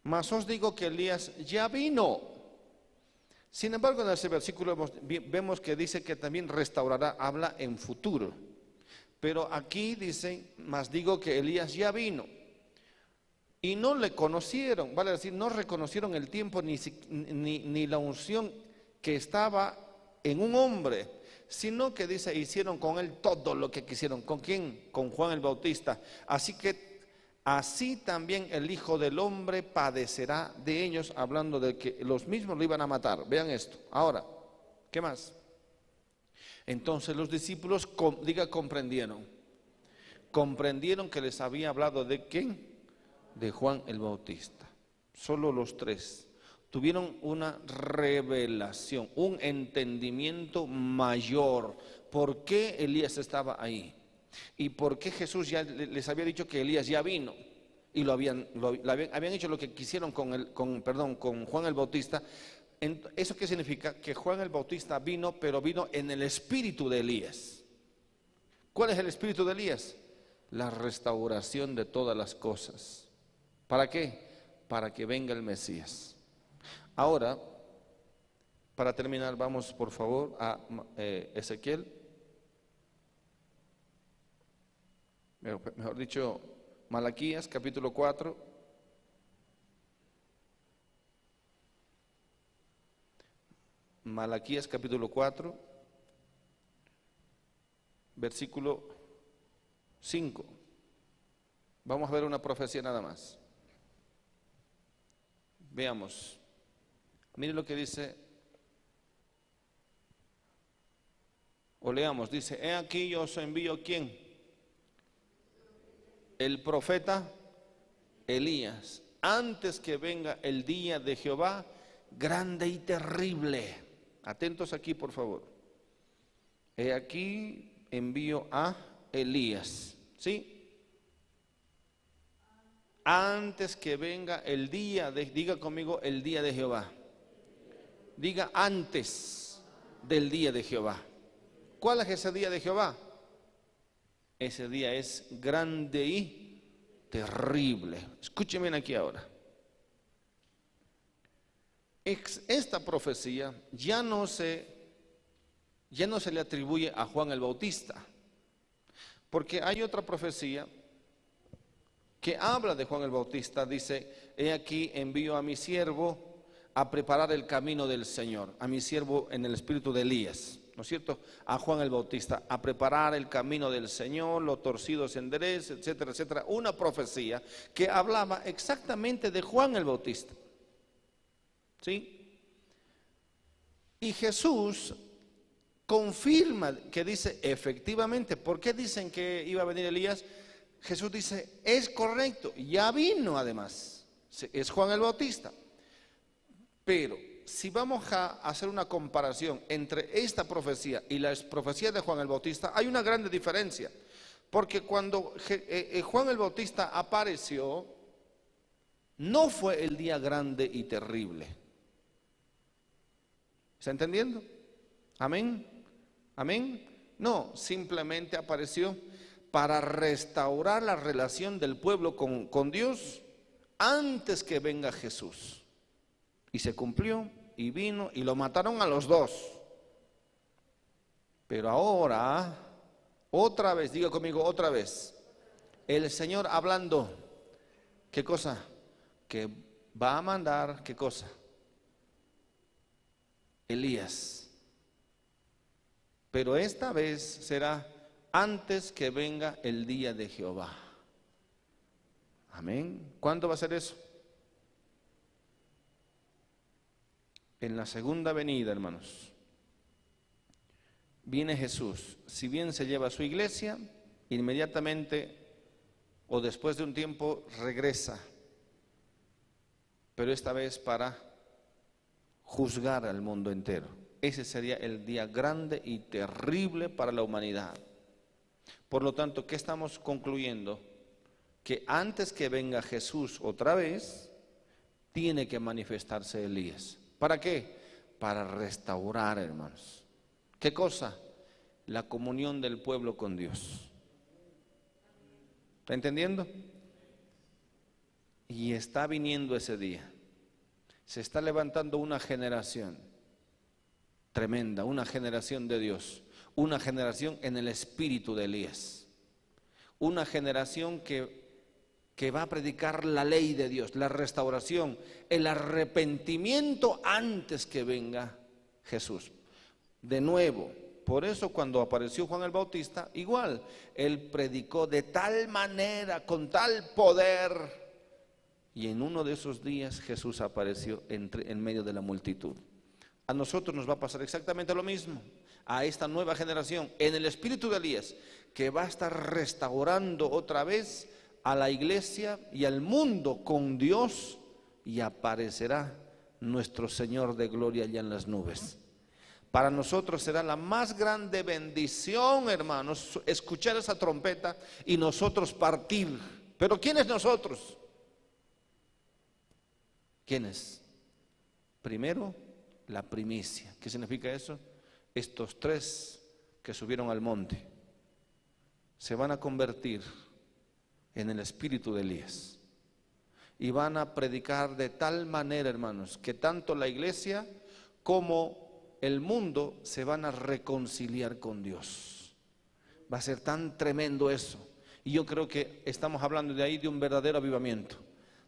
Mas os digo que Elías ya vino sin embargo, en ese versículo vemos que dice que también restaurará, habla en futuro. Pero aquí dice, más digo que Elías ya vino. Y no le conocieron, vale decir, no reconocieron el tiempo ni, ni, ni la unción que estaba en un hombre, sino que dice, hicieron con él todo lo que quisieron. ¿Con quién? Con Juan el Bautista. Así que así también el Hijo del Hombre padecerá de ellos, hablando de que los mismos lo iban a matar. Vean esto. Ahora, ¿qué más? Entonces los discípulos, diga, comprendieron. Comprendieron que les había hablado de quién? De Juan el Bautista. Solo los tres tuvieron una revelación, un entendimiento mayor. ¿Por qué Elías estaba ahí? ¿Y por qué Jesús ya les había dicho que Elías ya vino? Y lo habían, habían, hecho lo que quisieron con, el, con, perdón, con Juan el Bautista. ¿Eso qué significa? Que Juan el Bautista vino, pero vino en el espíritu de Elías. ¿Cuál es el espíritu de Elías? La restauración de todas las cosas. ¿Para qué? Para que venga el Mesías. Ahora, para terminar, vamos por favor a eh, Ezequiel mejor dicho, Malaquías capítulo 4. Malaquías capítulo 4, versículo 5. Vamos a ver una profecía nada más. Veamos. Mire lo que dice. O leamos, dice, he aquí yo os envío quién? el profeta Elías, antes que venga el día de Jehová, grande y terrible. Atentos aquí, por favor. He aquí envío a Elías, ¿sí? Antes que venga el día de, diga conmigo, el día de Jehová. Diga antes del día de Jehová. ¿Cuál es ese día de Jehová? Ese día es grande y terrible. Escúcheme aquí ahora. Esta profecía ya no se ya no se le atribuye a Juan el Bautista, porque hay otra profecía que habla de Juan el Bautista, dice, he aquí envío a mi siervo a preparar el camino del Señor, a mi siervo en el espíritu de Elías. ¿no es cierto? A Juan el Bautista, a preparar el camino del Señor, lo torcido se etcétera, etcétera. Una profecía que hablaba exactamente de Juan el Bautista. ¿Sí? Y Jesús confirma que dice, efectivamente, ¿por qué dicen que iba a venir Elías? Jesús dice, es correcto, ya vino además, es Juan el Bautista. Pero si vamos a hacer una comparación entre esta profecía y la profecía de Juan el Bautista, hay una grande diferencia. Porque cuando eh, eh, Juan el Bautista apareció, no fue el día grande y terrible. ¿Está entendiendo? Amén. Amén. No, simplemente apareció para restaurar la relación del pueblo con, Dios antes que venga Jesús. Y se cumplió y vino y lo mataron a los dos. Pero ahora, otra vez, diga conmigo otra vez, el Señor hablando, ¿qué cosa? Que va a mandar, ¿qué cosa? Elías. Pero esta vez será antes que venga el día de Jehová. Amén. ¿Cuándo va a ser eso? en la segunda venida, hermanos, viene Jesús. Si bien se lleva a su iglesia, inmediatamente o después de un tiempo regresa, pero esta vez para juzgar al mundo entero. Ese sería el día grande y terrible para la humanidad. Por lo tanto, ¿qué estamos concluyendo? Que antes que venga Jesús otra vez, tiene que manifestarse Elías. ¿Para qué? Para restaurar, hermanos. ¿Qué cosa? La comunión del pueblo con Dios. ¿Está entendiendo? Y está viniendo ese día. Se está levantando una generación tremenda, una generación de Dios, una generación en el espíritu de Elías, una generación que que va a predicar la ley de Dios, la restauración, el arrepentimiento antes que venga Jesús. De nuevo, por eso cuando apareció Juan el Bautista, igual, él predicó de tal manera, con tal poder, y en uno de esos días Jesús apareció entre, en medio de la multitud. A nosotros nos va a pasar exactamente lo mismo, a esta nueva generación, en el espíritu de Elías, que va a estar restaurando otra vez a la iglesia y al mundo con Dios y aparecerá nuestro Señor de gloria allá en las nubes. Para nosotros será la más grande bendición, hermanos, escuchar esa trompeta y nosotros partir. Pero ¿quiénes nosotros? ¿Quiénes? Primero, la primicia. ¿Qué significa eso? Estos tres que subieron al monte se van a convertir en el espíritu de Elías. Y van a predicar de tal manera, hermanos, que tanto la iglesia como el mundo se van a reconciliar con Dios. Va a ser tan tremendo eso. Y yo creo que estamos hablando de ahí de un verdadero avivamiento,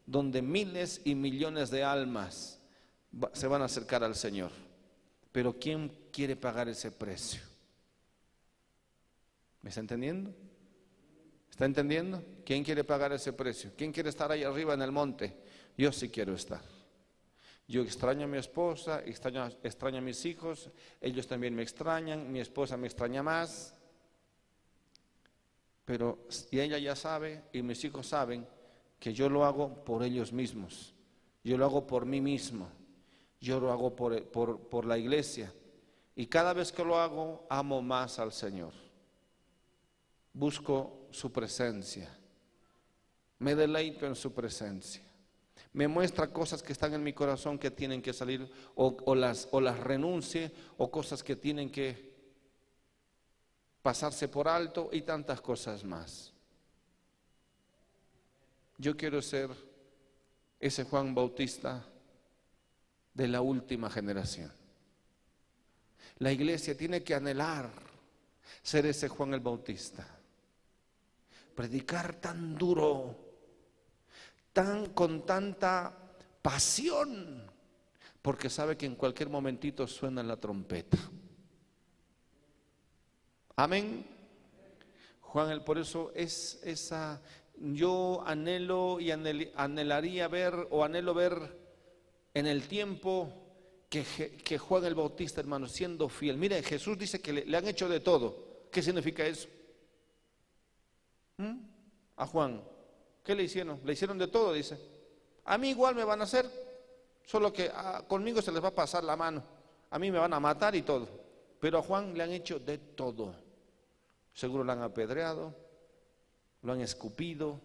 donde miles y millones de almas se van a acercar al Señor. Pero ¿quién quiere pagar ese precio? ¿Me está entendiendo? ¿Está entendiendo? ¿Quién quiere pagar ese precio? ¿Quién quiere estar ahí arriba en el monte? Yo sí quiero estar. Yo extraño a mi esposa, extraño, extraño a mis hijos, ellos también me extrañan, mi esposa me extraña más. Pero ella ya sabe y mis hijos saben que yo lo hago por ellos mismos, yo lo hago por mí mismo, yo lo hago por, por, por la iglesia. Y cada vez que lo hago, amo más al Señor. Busco su presencia. Me deleito en su presencia. Me muestra cosas que están en mi corazón que tienen que salir o, las, o las renuncie o cosas que tienen que pasarse por alto y tantas cosas más. Yo quiero ser ese Juan Bautista de la última generación. La iglesia tiene que anhelar ser ese Juan el Bautista. Predicar tan duro, tan con tanta pasión, porque sabe que en cualquier momentito suena la trompeta. Amén. Juan, el por eso es esa yo anhelo y anhelaría ver o anhelo ver en el tiempo que, Juan el Bautista, hermano, siendo fiel. Mire, Jesús dice que le, han hecho de todo. ¿Qué significa eso? ¿Mm? A Juan, ¿qué le hicieron? Le hicieron de todo, dice. A mí igual me van a hacer, solo que ah, conmigo se les va a pasar la mano. A mí me van a matar y todo. Pero a Juan le han hecho de todo. Seguro lo han apedreado, lo han escupido.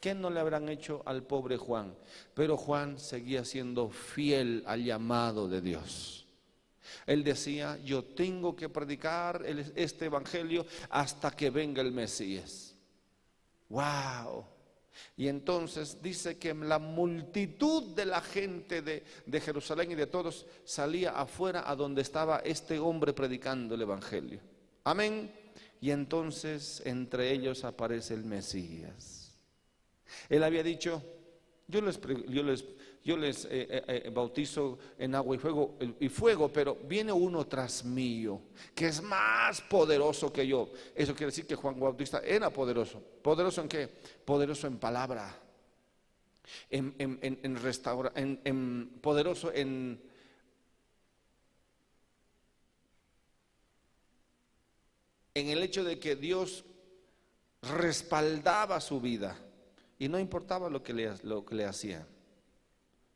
¿Qué no le habrán hecho al pobre Juan? Pero Juan seguía siendo fiel al llamado de Dios. Él decía, yo tengo que predicar este evangelio hasta que venga el Mesías. ¡Wow! Y entonces dice que la multitud de la gente de, Jerusalén y de todos salía afuera a donde estaba este hombre predicando el Evangelio. Amén. Y entonces entre ellos aparece el Mesías. Él había dicho, yo les, yo les, yo les eh, eh, eh, bautizo en agua y fuego, y fuego, pero viene uno tras mío, que es más poderoso que yo. Eso quiere decir que Juan Bautista era poderoso. ¿Poderoso en qué? Poderoso en palabra, en, en, en, poderoso en el hecho de que Dios respaldaba su vida y no importaba lo que le, lo que le hacía.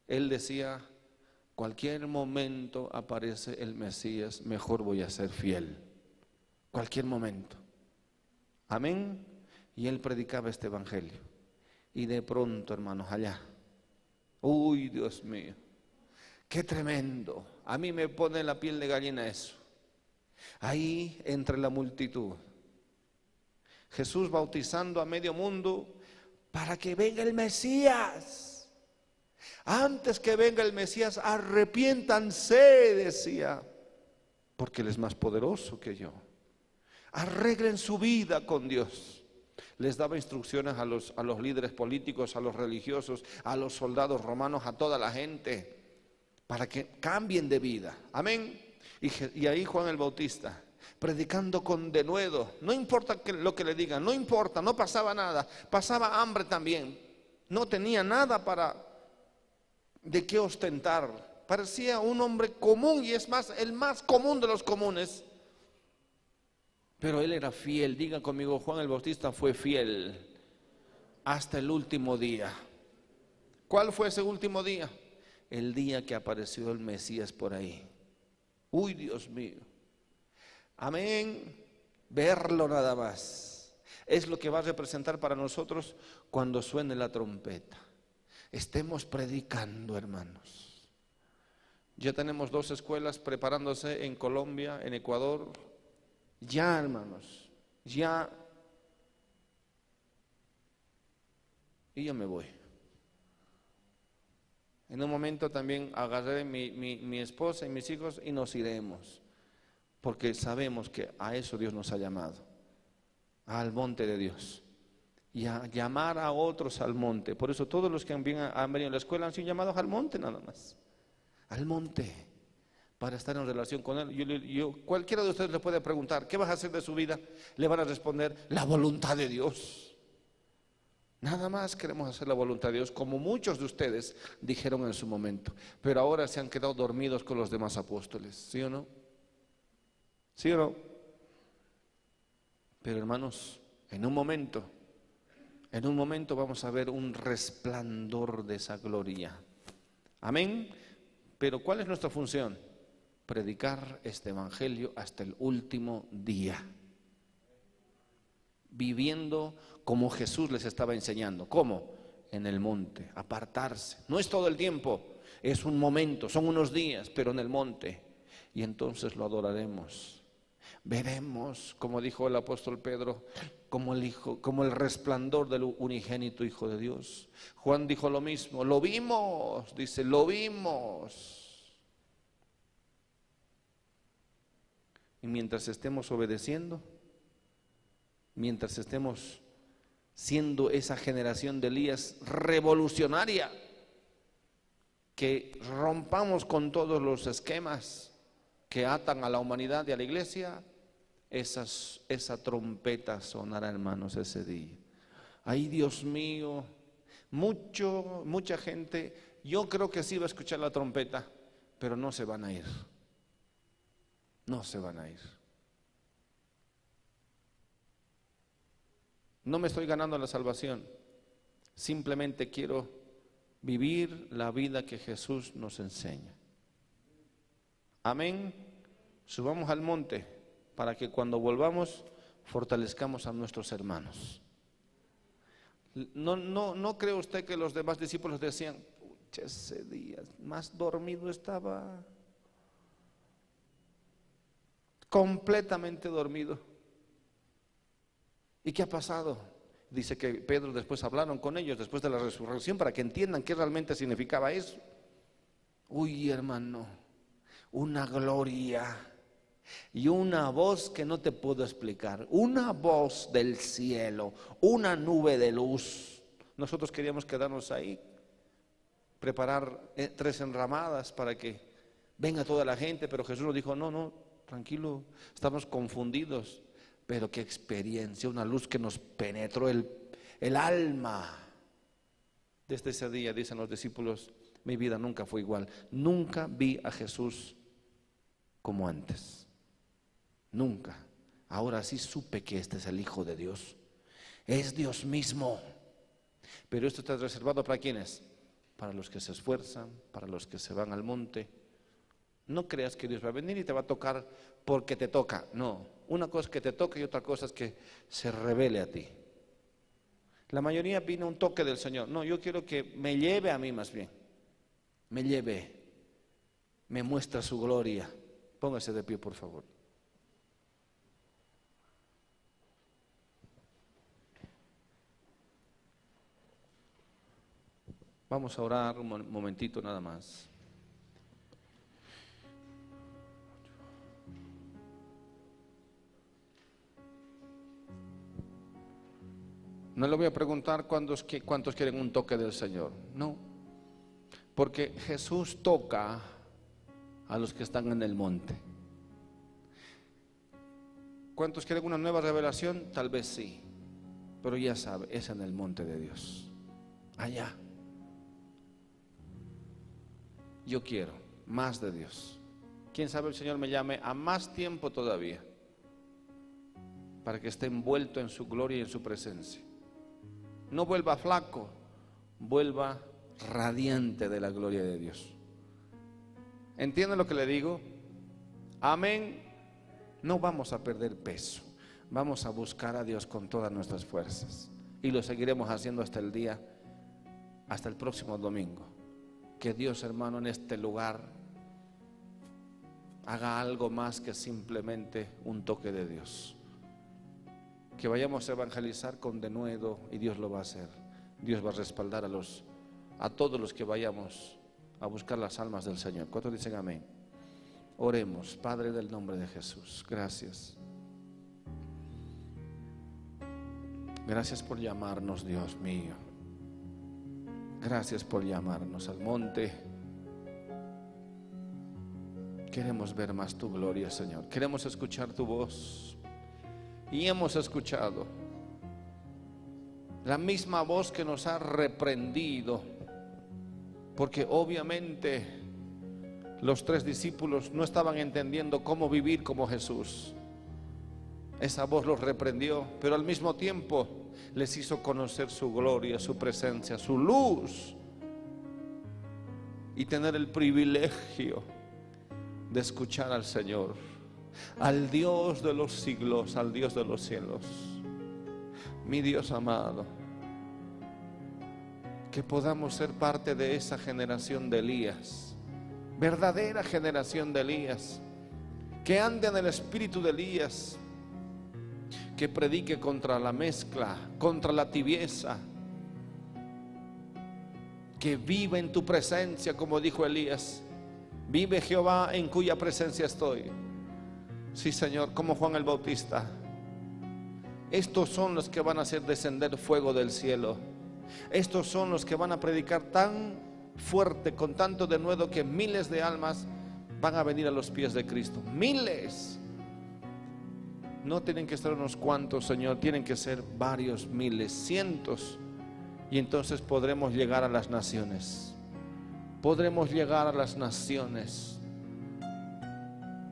Él decía, cualquier momento aparece el Mesías, mejor voy a ser fiel. Cualquier momento. Amén. Y él predicaba este evangelio. Y de pronto, hermanos, allá. Uy, Dios mío. Qué tremendo. A mí me pone la piel de gallina eso ahí entre la multitud. Jesús bautizando a medio mundo para que venga el Mesías. Antes que venga el Mesías, arrepiéntanse, decía, porque Él es más poderoso que yo. Arreglen su vida con Dios. Les daba instrucciones a los, a los líderes políticos, a los religiosos, a los soldados romanos, a toda la gente, para que cambien de vida. Amén. Y, ahí Juan el Bautista, predicando con denuedo, no importa lo que le digan, no importa, no pasaba nada, pasaba hambre también, no tenía nada para de qué ostentar, parecía un hombre común y es más, el más común de los comunes. Pero él era fiel, diga conmigo, Juan el Bautista fue fiel hasta el último día. ¿Cuál fue ese último día? El día que apareció el Mesías por ahí. Uy, Dios mío. Amén. Verlo nada más. Es lo que va a representar para nosotros cuando suene la trompeta. Estemos predicando, hermanos. Ya tenemos dos escuelas preparándose en Colombia, en Ecuador. Ya, hermanos, ya. Y yo me voy. En un momento también agarré mi, mi, esposa y mis hijos y nos iremos, porque sabemos que a eso Dios nos ha llamado, al monte de Dios, y a llamar a otros al monte. Por eso todos los que han, venido a la escuela han sido llamados al monte nada más, al monte, para estar en relación con Él. Yo, yo, cualquiera de ustedes le puede preguntar, ¿qué vas a hacer de su vida? Le van a responder, la voluntad de Dios. Nada más queremos hacer la voluntad de Dios, como muchos de ustedes dijeron en su momento, pero ahora se han quedado dormidos con los demás apóstoles, ¿sí o no? ¿Sí o no? Pero hermanos, en un momento, en un momento vamos a ver un resplandor de esa gloria. Amén. Pero ¿cuál es nuestra función? Predicar este Evangelio hasta el último día viviendo como Jesús les estaba enseñando. ¿Cómo? en el monte, apartarse. No es todo el tiempo, es un momento, son unos días, pero en el monte. Y entonces lo adoraremos. Veremos, como dijo el apóstol Pedro, como el hijo, como el resplandor del unigénito hijo de Dios. Juan dijo lo mismo, lo vimos, dice, lo vimos. Y mientras estemos obedeciendo, mientras estemos siendo esa generación de Elías revolucionaria, que rompamos con todos los esquemas que atan a la humanidad y a la iglesia, esa trompeta sonará, hermanos, ese día. Ay, Dios mío, mucho, mucha gente, yo creo que sí va a escuchar la trompeta, pero no se van a ir. No se van a ir. No me estoy ganando la salvación. Simplemente quiero vivir la vida que Jesús nos enseña. Amén. Subamos al monte para que cuando volvamos fortalezcamos a nuestros hermanos. No, no, no cree usted que los demás discípulos decían, pucha, ese día más dormido estaba, completamente dormido. ¿Y qué ha pasado? Dice que Pedro después hablaron con ellos después de la resurrección para que entiendan qué realmente significaba eso. Uy, hermano, una gloria y una voz que no te puedo explicar, una voz del cielo, una nube de luz. Nosotros queríamos quedarnos ahí, preparar eh, tres enramadas para que venga toda la gente, pero Jesús nos dijo, no, no, tranquilo, estamos confundidos. Pero qué experiencia, una luz que nos penetró el, el alma. Desde ese día, dicen los discípulos, mi vida nunca fue igual. Nunca vi a Jesús como antes. Nunca. Ahora sí supe que este es el Hijo de Dios. Es Dios mismo. Pero esto está reservado para quienes? Para los que se esfuerzan, para los que se van al monte. No creas que Dios va a venir y te va a tocar porque te toca. No, una cosa es que te toque y otra cosa es que se revele a ti. La mayoría vino un toque del Señor. No, yo quiero que me lleve a mí más bien. Me lleve. Me muestra su gloria. Póngase de pie, por favor. Vamos a orar un momentito nada más. No le voy a preguntar cuántos, cuántos quieren un toque del Señor. No. Porque Jesús toca a los que están en el monte. ¿Cuántos quieren una nueva revelación? Tal vez sí. Pero ya sabe, es en el monte de Dios. Allá. Yo quiero más de Dios. ¿Quién sabe el Señor me llame a más tiempo todavía? Para que esté envuelto en su gloria y en su presencia no vuelva flaco, vuelva radiante de la gloria de Dios. ¿Entienden lo que le digo? Amén. No vamos a perder peso. Vamos a buscar a Dios con todas nuestras fuerzas. Y lo seguiremos haciendo hasta el día, hasta el próximo domingo. Que Dios, hermano, en este lugar haga algo más que simplemente un toque de Dios que vayamos a evangelizar con denuedo y Dios lo va a hacer. Dios va a respaldar a los a todos los que vayamos a buscar las almas del Señor. ¿Cuántos dicen amén? Oremos, Padre del nombre de Jesús. Gracias. Gracias por llamarnos, Dios mío. Gracias por llamarnos al monte. Queremos ver más tu gloria, Señor. Queremos escuchar tu voz y hemos escuchado la misma voz que nos ha reprendido, porque obviamente los tres discípulos no estaban entendiendo cómo vivir como Jesús. Esa voz los reprendió, pero al mismo tiempo les hizo conocer su gloria, su presencia, su luz y tener el privilegio de escuchar al Señor al Dios de los siglos, al Dios de los cielos. Mi Dios amado, que podamos ser parte de esa generación de Elías, verdadera generación de Elías, que ande en el espíritu de Elías, que predique contra la mezcla, contra la tibieza, que vive en tu presencia, como dijo Elías. Vive Jehová en cuya presencia estoy. Sí, Señor, como Juan el Bautista. Estos son los que van a hacer descender fuego del cielo. Estos son los que van a predicar tan fuerte, con tanto denuedo, que miles de almas van a venir a los pies de Cristo. Miles. No tienen que ser unos cuantos, Señor, tienen que ser varios miles, cientos. Y entonces podremos llegar a las naciones. Podremos llegar a las naciones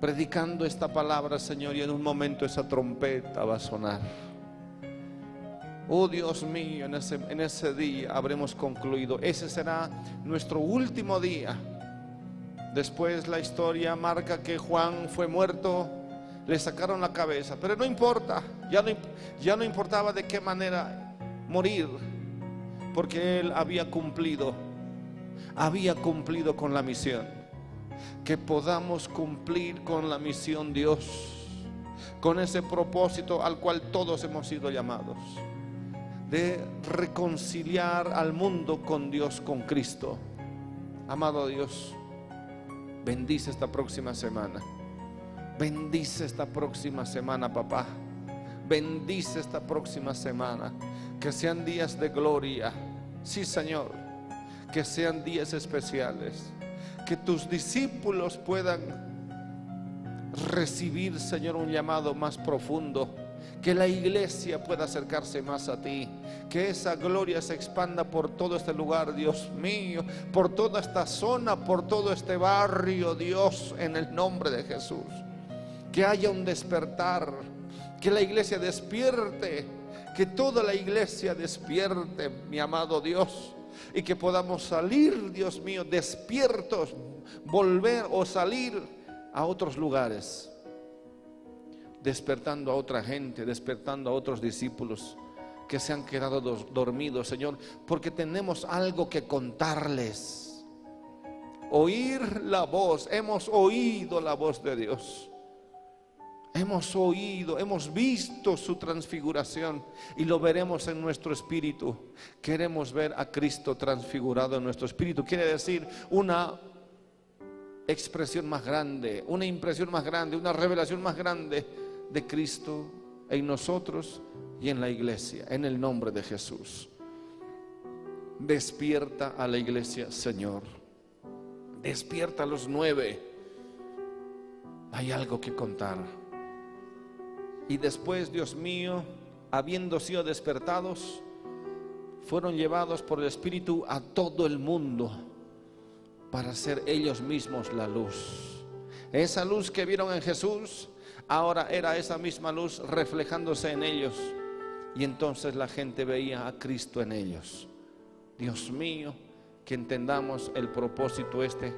predicando esta palabra, Señor, y en un momento esa trompeta va a sonar. Oh Dios mío, en ese, en ese día habremos concluido. Ese será nuestro último día. Después la historia marca que Juan fue muerto, le sacaron la cabeza, pero no importa, ya no, ya no importaba de qué manera morir, porque él había cumplido, había cumplido con la misión. Que podamos cumplir con la misión Dios, con ese propósito al cual todos hemos sido llamados de reconciliar al mundo con Dios, con Cristo. Amado Dios, bendice esta próxima semana. Bendice esta próxima semana, papá. Bendice esta próxima semana. Que sean días de gloria. Sí, Señor. Que sean días especiales. Que tus discípulos puedan recibir, Señor, un llamado más profundo que la iglesia pueda acercarse más a ti, que esa gloria se expanda por todo este lugar, Dios mío, por toda esta zona, por todo este barrio, Dios, en el nombre de Jesús. Que haya un despertar, que la iglesia despierte, que toda la iglesia despierte, mi amado Dios, y que podamos salir, Dios mío, despiertos, volver o salir a otros lugares despertando a otra gente, despertando a otros discípulos que se han quedado dormidos, Señor, porque tenemos algo que contarles. Oír la voz, hemos oído la voz de Dios. Hemos oído, hemos visto su transfiguración y lo veremos en nuestro espíritu. Queremos ver a Cristo transfigurado en nuestro espíritu. Quiere decir una expresión más grande, una impresión más grande, una revelación más grande de Cristo en nosotros y en la iglesia, en el nombre de Jesús. Despierta a la iglesia, Señor. Despierta a los nueve. Hay algo que contar. Y después, Dios mío, habiendo sido despertados, fueron llevados por el Espíritu a todo el mundo para ser ellos mismos la luz. Esa luz que vieron en Jesús ahora era esa misma luz reflejándose en ellos. Y entonces la gente veía a Cristo en ellos. Dios mío, que entendamos el propósito este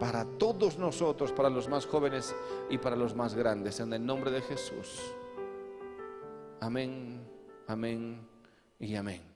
para todos nosotros, para los más jóvenes y para los más grandes, en el nombre de Jesús. Amén, amén y amén.